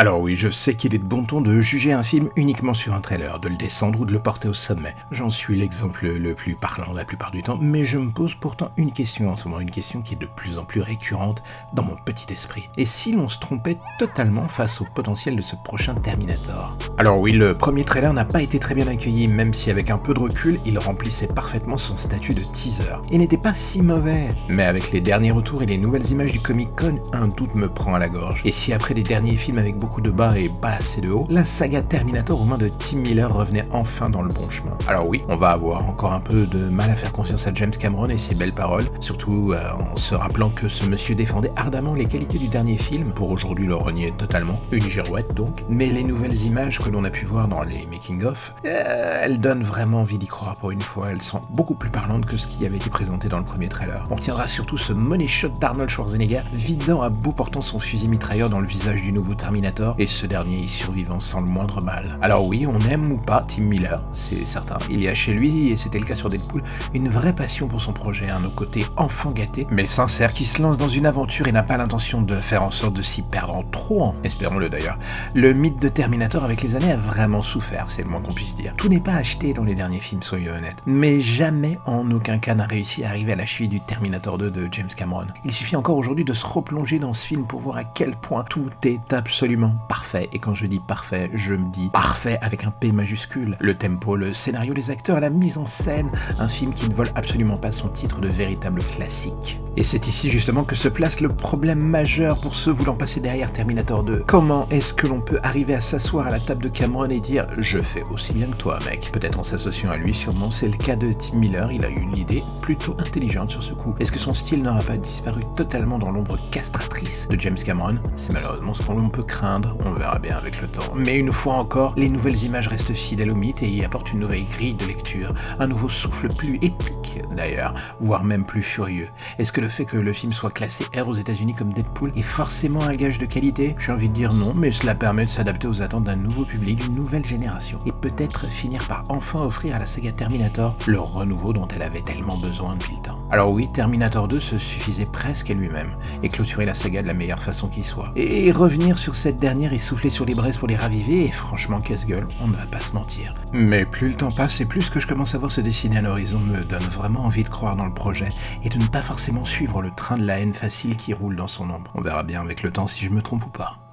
Alors oui, je sais qu'il est de bon ton de juger un film uniquement sur un trailer, de le descendre ou de le porter au sommet. J'en suis l'exemple le plus parlant la plupart du temps, mais je me pose pourtant une question en ce moment, une question qui est de plus en plus récurrente dans mon petit esprit. Et si l'on se trompait totalement face au potentiel de ce prochain Terminator? Alors oui, le premier trailer n'a pas été très bien accueilli, même si avec un peu de recul, il remplissait parfaitement son statut de teaser. Il n'était pas si mauvais. Mais avec les derniers retours et les nouvelles images du Comic Con, un doute me prend à la gorge. Et si après les derniers films avec beaucoup beaucoup de bas et pas assez de haut, la saga Terminator aux mains de Tim Miller revenait enfin dans le bon chemin. Alors oui, on va avoir encore un peu de mal à faire confiance à James Cameron et ses belles paroles, surtout euh, en se rappelant que ce monsieur défendait ardemment les qualités du dernier film, pour aujourd'hui le renier totalement, une girouette donc, mais les nouvelles images que l'on a pu voir dans les making-of, euh, elles donnent vraiment envie d'y croire pour une fois, elles sont beaucoup plus parlantes que ce qui avait été présenté dans le premier trailer. On tiendra surtout ce money shot d'Arnold Schwarzenegger, vidant à bout portant son fusil mitrailleur dans le visage du nouveau Terminator et ce dernier y survivant sans le moindre mal. Alors oui, on aime ou pas Tim Miller, c'est certain. Il y a chez lui, et c'était le cas sur Deadpool, une vraie passion pour son projet, un nos côtés enfant gâté, mais sincère, qui se lance dans une aventure et n'a pas l'intention de faire en sorte de s'y perdre en trop, espérons-le d'ailleurs. Le mythe de Terminator avec les années a vraiment souffert, c'est le moins qu'on puisse dire. Tout n'est pas acheté dans les derniers films, soyons honnêtes. Mais jamais en aucun cas n'a réussi à arriver à la cheville du Terminator 2 de James Cameron. Il suffit encore aujourd'hui de se replonger dans ce film pour voir à quel point tout est absolument parfait. Et quand je dis parfait, je me dis parfait avec un P majuscule. Le tempo, le scénario, les acteurs, la mise en scène, un film qui ne vole absolument pas son titre de véritable classique. Et c'est ici justement que se place le problème majeur pour ceux voulant passer derrière Terminator 2. Comment est-ce que l'on peut arriver à s'asseoir à la table de Cameron et dire je fais aussi bien que toi mec Peut-être en s'associant à lui sûrement, c'est le cas de Tim Miller, il a eu une idée plutôt intelligente sur ce coup. Est-ce que son style n'aura pas disparu totalement dans l'ombre castratrice de James Cameron? C'est malheureusement ce qu'on peut craindre on verra bien avec le temps. Mais une fois encore, les nouvelles images restent fidèles au mythe et y apportent une nouvelle grille de lecture, un nouveau souffle plus épique d'ailleurs, voire même plus furieux. Est-ce que fait que le film soit classé R aux États-Unis comme Deadpool est forcément un gage de qualité J'ai envie de dire non, mais cela permet de s'adapter aux attentes d'un nouveau public, d'une nouvelle génération, et peut-être finir par enfin offrir à la saga Terminator le renouveau dont elle avait tellement besoin depuis le temps. Alors oui, Terminator 2 se suffisait presque à lui-même, et clôturer la saga de la meilleure façon qui soit. Et revenir sur cette dernière et souffler sur les braises pour les raviver, et franchement casse-gueule, on ne va pas se mentir. Mais plus le temps passe et plus que je commence à voir se dessiner à l'horizon me donne vraiment envie de croire dans le projet, et de ne pas forcément suivre le train de la haine facile qui roule dans son ombre. On verra bien avec le temps si je me trompe ou pas.